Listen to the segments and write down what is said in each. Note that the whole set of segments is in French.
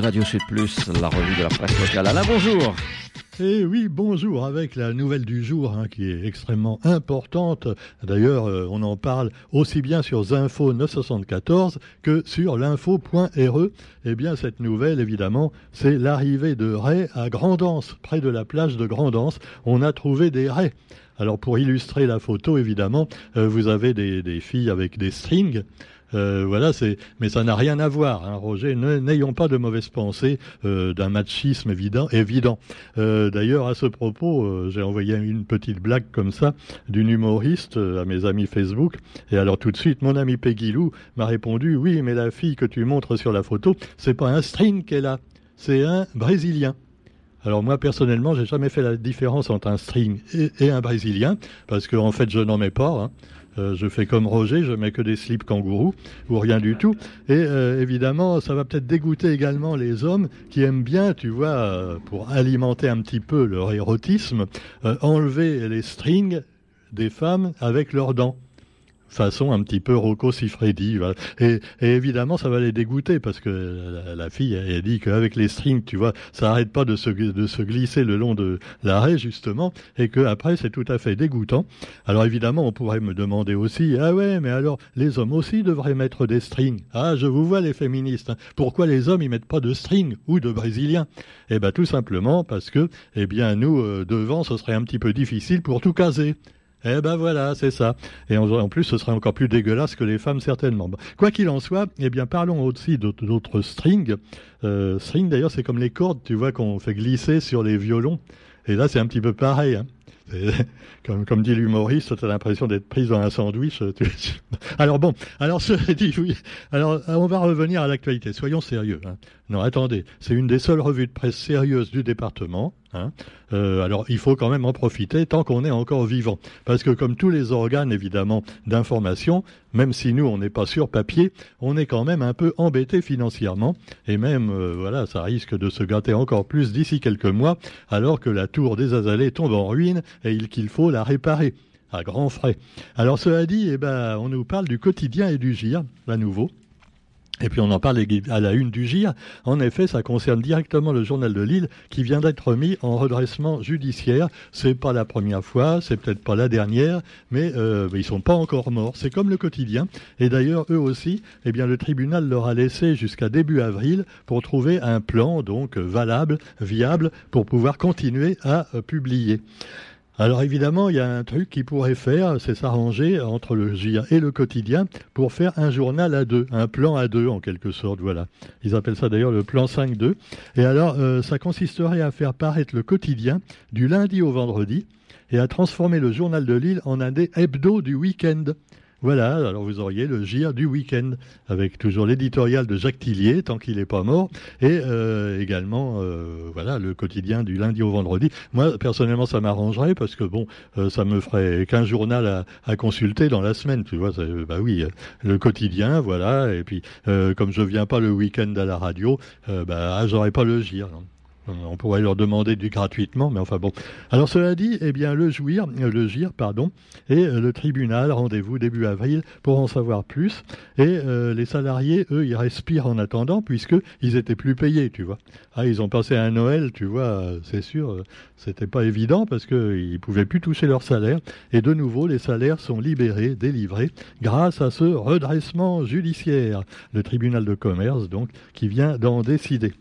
Radio Sud Plus, la revue de la presse locale. Alain, bonjour. Eh oui, bonjour, avec la nouvelle du jour hein, qui est extrêmement importante. D'ailleurs, euh, on en parle aussi bien sur Zinfo 974 que sur l'info.re. Eh bien, cette nouvelle, évidemment, c'est l'arrivée de raies à Grandance, près de la plage de Grandance. On a trouvé des raies. Alors, pour illustrer la photo, évidemment, euh, vous avez des filles avec des strings. Euh, voilà, c'est, mais ça n'a rien à voir, hein, Roger. N'ayons pas de mauvaises pensées euh, d'un machisme évident. évident. Euh, d'ailleurs, à ce propos, j'ai envoyé une petite blague comme ça d'une humoriste à mes amis Facebook. Et alors tout de suite, mon ami Peggy Lou m'a répondu oui, mais la fille que tu montres sur la photo, c'est pas un string qu'elle a, c'est un Brésilien. Alors moi personnellement, j'ai jamais fait la différence entre un string et, un brésilien parce qu'en en fait, je n'en mets pas. Hein. Euh, je fais comme Roger, je mets que des slips kangourous ou rien du tout. Et euh, évidemment, ça va peut-être dégoûter également les hommes qui aiment bien, tu vois, euh, pour alimenter un petit peu leur érotisme, enlever les strings des femmes avec leurs dents façon un petit peu Rocco Siffredi. Et, évidemment, ça va les dégoûter parce que la, fille, elle, dit qu'avec les strings, tu vois, ça arrête pas de se, de se glisser le long de l'arrêt, justement, et que après, c'est tout à fait dégoûtant. Alors évidemment, on pourrait me demander aussi, ah ouais, mais alors, les hommes aussi devraient mettre des strings. Ah, je vous vois, les féministes. Hein. Pourquoi les hommes, ils mettent pas de strings ou de brésiliens? Eh ben, tout simplement parce que, eh bien, nous, euh, devant, ce serait un petit peu difficile pour tout caser. Eh ben voilà, c'est ça. Et en, plus, ce serait encore plus dégueulasse que les femmes, certainement. Quoi qu'il en soit, eh bien, parlons aussi d'autres strings. Euh, strings, d'ailleurs, c'est comme les cordes, tu vois, qu'on fait glisser sur les violons. Et là, c'est un petit peu pareil. Hein. Comme, dit l'humoriste, tu as l'impression d'être prise dans un sandwich. Alors bon, alors. Alors on va revenir à l'actualité. Soyons sérieux. Hein. Non, attendez, c'est une des seules revues de presse sérieuses du département. Hein. Euh, alors il faut quand même en profiter tant qu'on est encore vivant. Parce que comme tous les organes évidemment d'information, même si nous on n'est pas sur papier, on est quand même un peu embêté financièrement. Et même, euh, voilà, ça risque de se gâter encore plus d'ici quelques mois, alors que la tour des Azalées tombe en ruine et qu'il faut la réparer à grands frais. Alors cela dit, eh ben, on nous parle du quotidien et du GIR, à nouveau. Et puis on en parle à la une du GIR. En effet, ça concerne directement le journal de Lille qui vient d'être mis en redressement judiciaire. C'est pas la première fois, c'est peut-être pas la dernière, mais euh, ils sont pas encore morts. C'est comme le quotidien. Et d'ailleurs, eux aussi, eh bien le tribunal leur a laissé jusqu'à début avril pour trouver un plan donc valable, viable, pour pouvoir continuer à euh, publier. Alors évidemment, il y a un truc qui pourrait faire, c'est s'arranger entre le GIR et le quotidien pour faire un journal à deux, un plan à deux en quelque sorte, voilà. Ils appellent ça d'ailleurs le plan 5-2. Et alors, euh, ça consisterait à faire paraître le quotidien du lundi au vendredi et à transformer le journal de Lille en un hebdo du week-end. Voilà, alors vous auriez le GIR du week-end, avec toujours l'éditorial de Jacques Tillier, tant qu'il n'est pas mort, et euh, également euh, voilà le quotidien du lundi au vendredi. Moi, personnellement, ça m'arrangerait, parce que bon, euh, ça me ferait qu'un journal à, consulter dans la semaine, tu vois. Bah oui, le quotidien, voilà, et puis comme je viens pas le week-end à la radio, bah j'aurais pas le GIR. On pourrait leur demander du gratuitement, mais enfin bon. Alors cela dit, eh bien le jouir, euh, le pardon, et euh, le tribunal, rendez-vous début avril pour en savoir plus. Et euh, les salariés, eux, ils respirent en attendant puisque ils étaient plus payés, tu vois. Ah, ils ont passé un Noël, tu vois, c'est sûr, c'était pas évident parce qu'ils pouvaient plus toucher leur salaire. Et de nouveau, les salaires sont libérés, délivrés, grâce à ce redressement judiciaire, le tribunal de commerce, donc, qui vient d'en décider.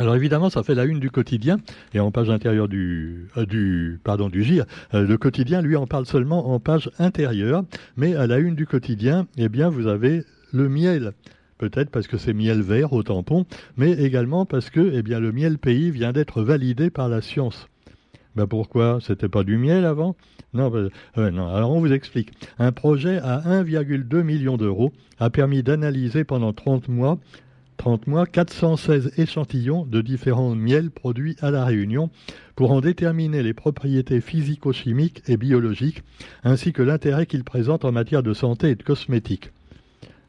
Alors évidemment, ça fait la une du quotidien et en page intérieure du, euh, du pardon du GIR. Euh, le quotidien, lui, en parle seulement en page intérieure, mais à la une du quotidien, eh bien, vous avez le miel. Peut-être parce que c'est miel vert au tampon, mais également parce que, eh bien, le miel pays vient d'être validé par la science. Ben pourquoi? C'était pas du miel avant? Non, ben, non, alors on vous explique. Un projet à 1,2 million d'euros a permis d'analyser pendant 30 mois 30 mois 416 échantillons de différents miels produits à La Réunion pour en déterminer les propriétés physico-chimiques et biologiques, ainsi que l'intérêt qu'ils présentent en matière de santé et de cosmétiques.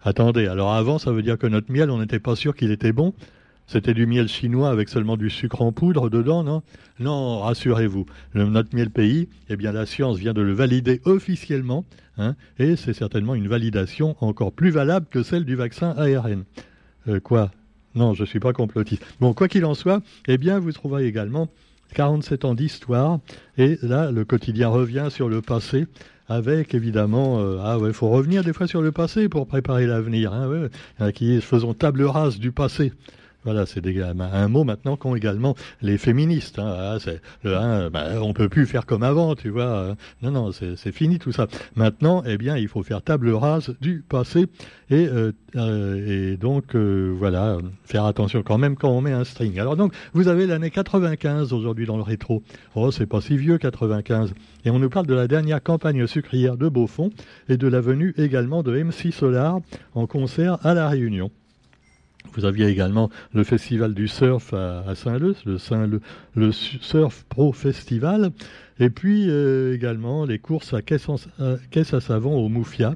Attendez, alors avant, ça veut dire que notre miel, on n'était pas sûr qu'il était bon c'était du miel chinois avec seulement du sucre en poudre dedans, non? Non, rassurez-vous. Notre miel pays, eh bien, la science vient de le valider officiellement, hein, et c'est certainement une validation encore plus valable que celle du vaccin ARN. Euh, quoi? Non, je ne suis pas complotiste. Bon, quoi qu'il en soit, eh bien, vous trouverez également 47 ans d'histoire. Et là, le quotidien revient sur le passé avec évidemment, euh, ah ouais, faut revenir des fois sur le passé pour préparer l'avenir. Hein. Qui faisons table rase du passé. Voilà, c'est un mot maintenant qu'ont également les féministes. Hein. Ah, hein, bah, on peut plus faire comme avant, tu vois. Non, non, c'est fini tout ça. Maintenant, eh bien, il faut faire table rase du passé et, euh, euh, donc euh, voilà, faire attention quand même quand on met un string. Alors donc, vous avez l'année 95 aujourd'hui dans le rétro. Oh, c'est pas si vieux 95. Et on nous parle de la dernière campagne sucrière de Beaufort et de la venue également de MC Solar en concert à la Réunion. Vous aviez également le festival du surf à, Saint-Leu, le, Surf Pro Festival, et puis euh, également les courses à caisse, à, caisse à savon au Moufia.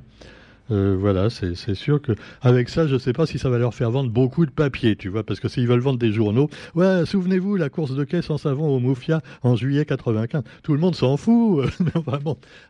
Euh, voilà, c'est sûr que avec ça, je ne sais pas si ça va leur faire vendre beaucoup de papier, tu vois, parce que s'ils veulent vendre des journaux, ouais, souvenez-vous, la course de caisse en savon au Moufia en juillet 95, tout le monde s'en fout.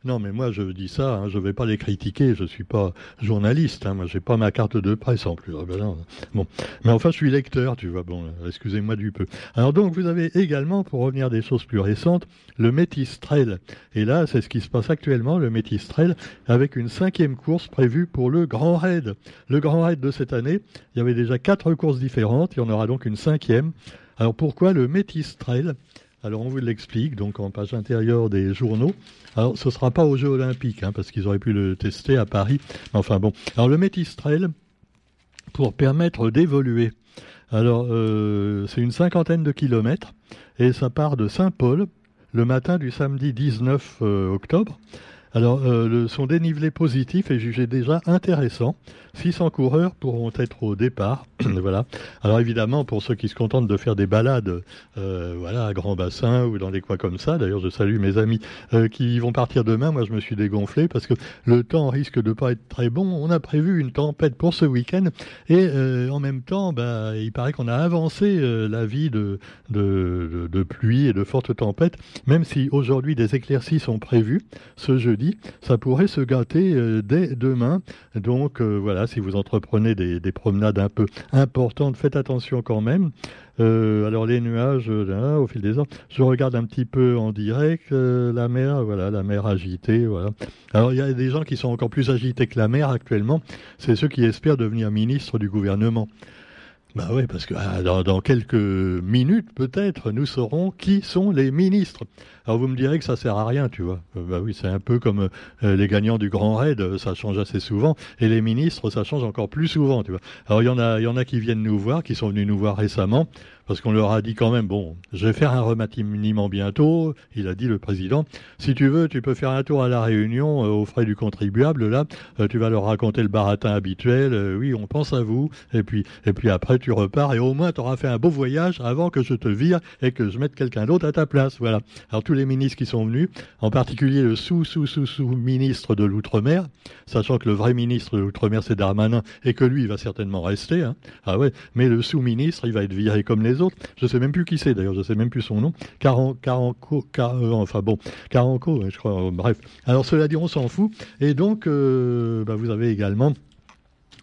Non, mais moi, je dis ça, hein, je vais pas les critiquer, je suis pas journaliste, hein, moi, j'ai pas ma carte de presse en plus. Ah ben bon, mais enfin, je suis lecteur, tu vois. Bon, excusez-moi du peu. Alors donc, vous avez également, pour revenir à des choses plus récentes, le Métistrel. Et là, c'est ce qui se passe actuellement, le Métistrel, avec une cinquième course vu pour le Grand Raid. Le Grand Raid de cette année, il y avait déjà quatre courses différentes, il y en aura donc une cinquième. Alors pourquoi le Métis Trail? Alors on vous l'explique, donc en page intérieure des journaux. Alors ce ne sera pas aux Jeux Olympiques, hein, parce qu'ils auraient pu le tester à Paris. Enfin bon. Alors le Métis Trail, pour permettre d'évoluer. Alors euh, c'est une cinquantaine de kilomètres, et ça part de Saint-Paul le matin du samedi 19 euh, octobre. Alors, euh, le, son dénivelé positif est jugé déjà intéressant. 600 coureurs pourront être au départ. voilà. Alors évidemment, pour ceux qui se contentent de faire des balades, euh, voilà, à grand bassin ou dans des coins comme ça. D'ailleurs, je salue mes amis euh, qui vont partir demain. Moi, je me suis dégonflé parce que le temps risque de pas être très bon. On a prévu une tempête pour ce week-end et en même temps, bah, il paraît qu'on a avancé la vie de, de, de pluie et de fortes tempêtes, même si aujourd'hui des éclaircies sont prévues ce jeudi ça pourrait se gâter euh, dès demain. Donc euh, voilà, si vous entreprenez des, promenades un peu importantes, faites attention quand même. Euh, alors les nuages, au fil des ans, je regarde un petit peu en direct la mer, voilà, la mer agitée, voilà. Alors il y a des gens qui sont encore plus agités que la mer actuellement, c'est ceux qui espèrent devenir ministre du gouvernement. Bah oui, parce que ah, dans, quelques minutes, peut-être, nous saurons qui sont les ministres. Alors vous me direz que ça sert à rien, tu vois. Euh, bah oui, c'est un peu comme euh, les gagnants du Grand Raid, ça change assez souvent, et les ministres, ça change encore plus souvent, tu vois. Alors y en a, il y en a qui viennent nous voir, qui sont venus nous voir récemment, parce qu'on leur a dit quand même, bon, je vais faire un remaniement bientôt, il a dit le président, si tu veux, tu peux faire un tour à la Réunion euh, aux frais du contribuable, là, euh, tu vas leur raconter le baratin habituel, euh, oui, on pense à vous, et puis, et puis après tu repars, et au moins tu auras fait un beau voyage avant que je te vire et que je mette quelqu'un d'autre à ta place, voilà. Alors tous les ministres qui sont venus, en particulier le sous-sous-sous-sous-ministre de l'Outre-mer, sachant que le vrai ministre de l'Outre-mer c'est Darmanin, et que lui il va certainement rester, hein, ah ouais, mais le sous-ministre il va être viré comme les autres. Je sais même plus qui c'est d'ailleurs, je sais même plus son nom. Caran, Caranco, euh, enfin bon, Caranco, je crois. bref. Alors cela dit, on s'en fout. Et donc, euh, bah, vous avez également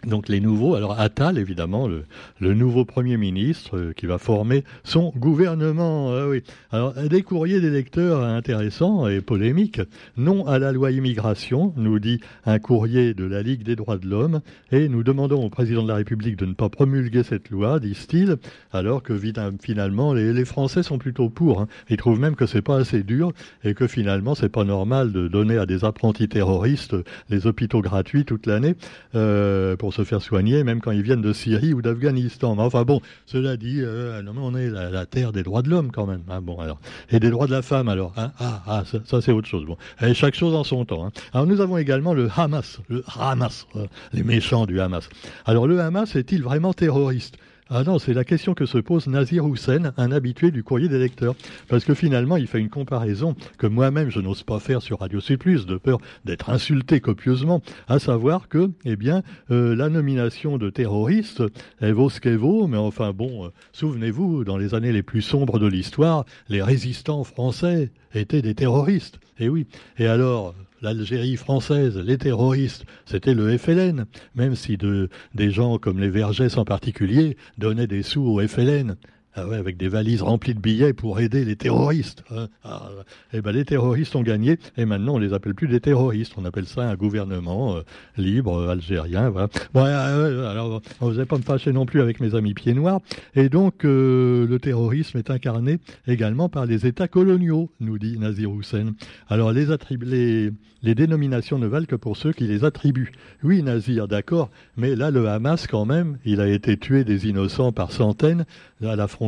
donc les nouveaux, alors Attal évidemment, le, nouveau Premier ministre euh, qui va former son gouvernement. Ah. Alors des courriers des lecteurs intéressants et polémiques. Non à la loi immigration, nous dit un courrier de la Ligue des droits de l'homme, et nous demandons au président de la République de ne pas promulguer cette loi, disent-ils, alors que finalement les, les, Français sont plutôt pour. Hein. Ils trouvent même que c'est pas assez dur et que finalement c'est pas normal de donner à des apprentis terroristes les hôpitaux gratuits toute l'année euh, pour se faire soigner, même quand ils viennent de Syrie ou d'Afghanistan. Enfin bon, cela dit, euh, on est la, terre des droits de l'homme quand même. Hein, bon, alors. Et des droits de la femme alors. Hein ah, ah, ça, c'est autre chose. Bon. Chaque chose en son temps. Hein. Alors nous avons également le Hamas, le Hamas, euh, les méchants du Hamas. Alors le Hamas est-il vraiment terroriste? Ah non, c'est la question que se pose Nazir Hussein, un habitué du courrier des lecteurs. Parce que finalement, il fait une comparaison que moi-même je n'ose pas faire sur Radio C+, de peur d'être insulté copieusement, à savoir que, eh bien, euh, la nomination de terroriste, elle vaut ce qu'elle vaut, mais enfin bon, euh, souvenez-vous, dans les années les plus sombres de l'histoire, les résistants français étaient des terroristes. Et oui. Et alors, l'Algérie française, les terroristes, c'était le FLN, même si de, des gens comme les Vergès en particulier donnaient des sous au FLN. Ah ouais, avec des valises remplies de billets pour aider les terroristes. Hein. Ah, eh ben les terroristes ont gagné et maintenant on les appelle plus des terroristes, on appelle ça un gouvernement euh, libre euh, algérien. Voilà. Bon, euh, alors vous n'allez pas me fâcher non plus avec mes amis pieds noirs. Et donc le terrorisme est incarné également par les États coloniaux, nous dit Nazir Hussein. Alors les, les, les dénominations ne valent que pour ceux qui les attribuent. Oui, Nazir, d'accord, mais là le Hamas quand même, il a été tué des innocents par centaines à la frontière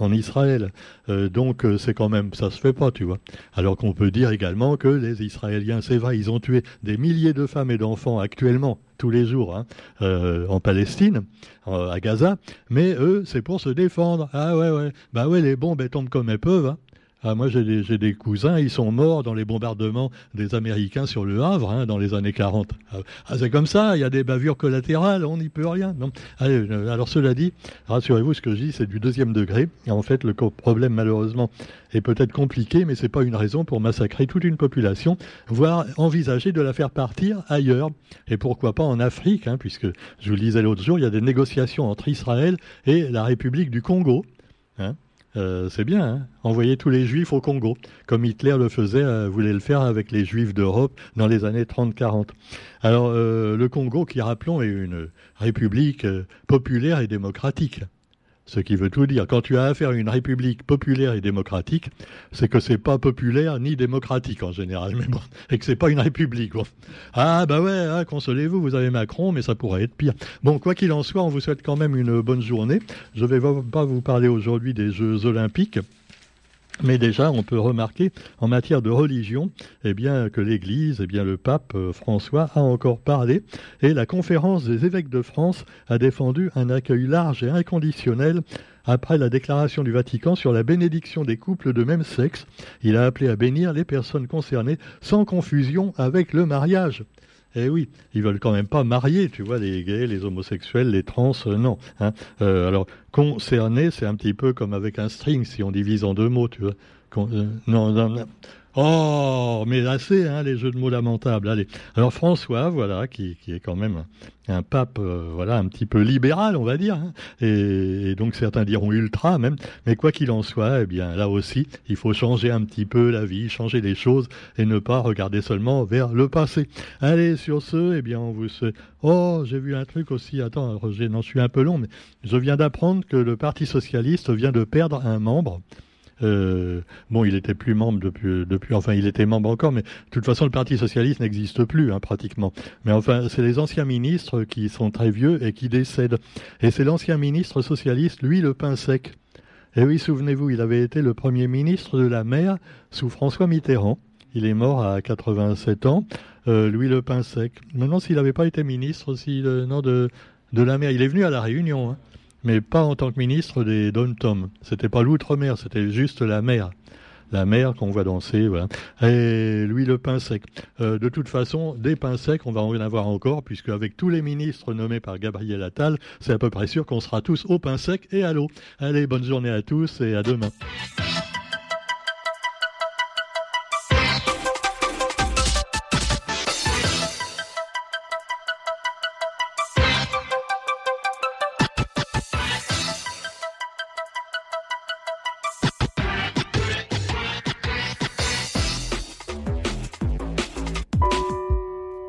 en Israël. Euh, donc euh, c'est quand même, ça se fait pas, tu vois. Alors qu'on peut dire également que les Israéliens, c'est vrai, ils ont tué des milliers de femmes et d'enfants actuellement, tous les jours, hein, euh, en Palestine, à Gaza, mais eux, c'est pour se défendre. Ah ouais, ouais, bah ouais, les bombes elles tombent comme elles peuvent. Hein. Ah, moi, j'ai des, cousins, ils sont morts dans les bombardements des Américains sur le Havre hein, dans les années 40. Ah, c'est comme ça, il y a des bavures collatérales, on n'y peut rien. Euh, alors, cela dit, rassurez-vous, ce que je dis, c'est du deuxième degré. en fait, le problème, malheureusement, est peut-être compliqué, mais c'est pas une raison pour massacrer toute une population, voire envisager de la faire partir ailleurs. Et pourquoi pas en Afrique, hein, puisque je vous le disais l'autre jour, il y a des négociations entre Israël et la République du Congo. Hein euh, c'est bien, hein envoyer tous les juifs au Congo, comme Hitler le faisait, euh, voulait le faire avec les juifs d'Europe dans les années 30-40. Alors euh, le Congo, qui rappelons, est une république populaire et démocratique. Ce qui veut tout dire. Quand tu as affaire à une république populaire et démocratique, c'est que c'est pas populaire ni démocratique en général, mais bon, et que c'est pas une république. Ah bah ouais, hein, consolez-vous, vous avez Macron, mais ça pourrait être pire. Bon, quoi qu'il en soit, on vous souhaite quand même une bonne journée. Je vais pas vous parler aujourd'hui des Jeux Olympiques. Mais déjà, on peut remarquer en matière de religion, eh bien, que l'Église, eh bien, le pape euh, François a encore parlé et la conférence des évêques de France a défendu un accueil large et inconditionnel après la déclaration du Vatican sur la bénédiction des couples de même sexe. Il a appelé à bénir les personnes concernées sans confusion avec le mariage. Eh oui, ils veulent quand même pas marier, tu vois, les gays, les homosexuels, les trans, euh, non. Hein. Euh, alors, concerné, c'est un petit peu comme avec un string, si on divise en deux mots, tu vois. Euh, non, non, non, Oh, mais assez, hein, les jeux de mots lamentables. Allez. Alors François, voilà, qui, est quand même un, pape, euh, voilà, un petit peu libéral, on va dire, hein. et, donc certains diront ultra même. Mais quoi qu'il en soit, eh bien là aussi, il faut changer un petit peu la vie, changer les choses et ne pas regarder seulement vers le passé. Allez, sur ce, eh bien on vous. Oh, j'ai vu un truc aussi. Attends, Roger, non, je suis un peu long, mais je viens d'apprendre que le Parti socialiste vient de perdre un membre. Euh, bon, il était plus membre depuis, depuis, enfin, il était membre encore, mais de toute façon, le Parti socialiste n'existe plus, hein, pratiquement. Mais enfin, c'est les anciens ministres qui sont très vieux et qui décèdent. Et c'est l'ancien ministre socialiste, lui, le pain sec. Et oui, souvenez-vous, il avait été le premier ministre de la mer sous François Mitterrand. Il est mort à 87 ans. Euh, Louis Le Pain Sec. Maintenant, s'il n'avait pas été ministre non, de, de la mer, il est venu à la Réunion. Hein mais pas en tant que ministre des Dom-Tom. C'était pas l'outre-mer, c'était juste la mer. La mer qu'on voit danser, voilà. Et lui, le pain sec. Euh, de toute façon, des pains secs, on va en avoir encore, puisque avec tous les ministres nommés par Gabriel Attal, c'est à peu près sûr qu'on sera tous au pain sec et à l'eau. Allez, bonne journée à tous et à demain.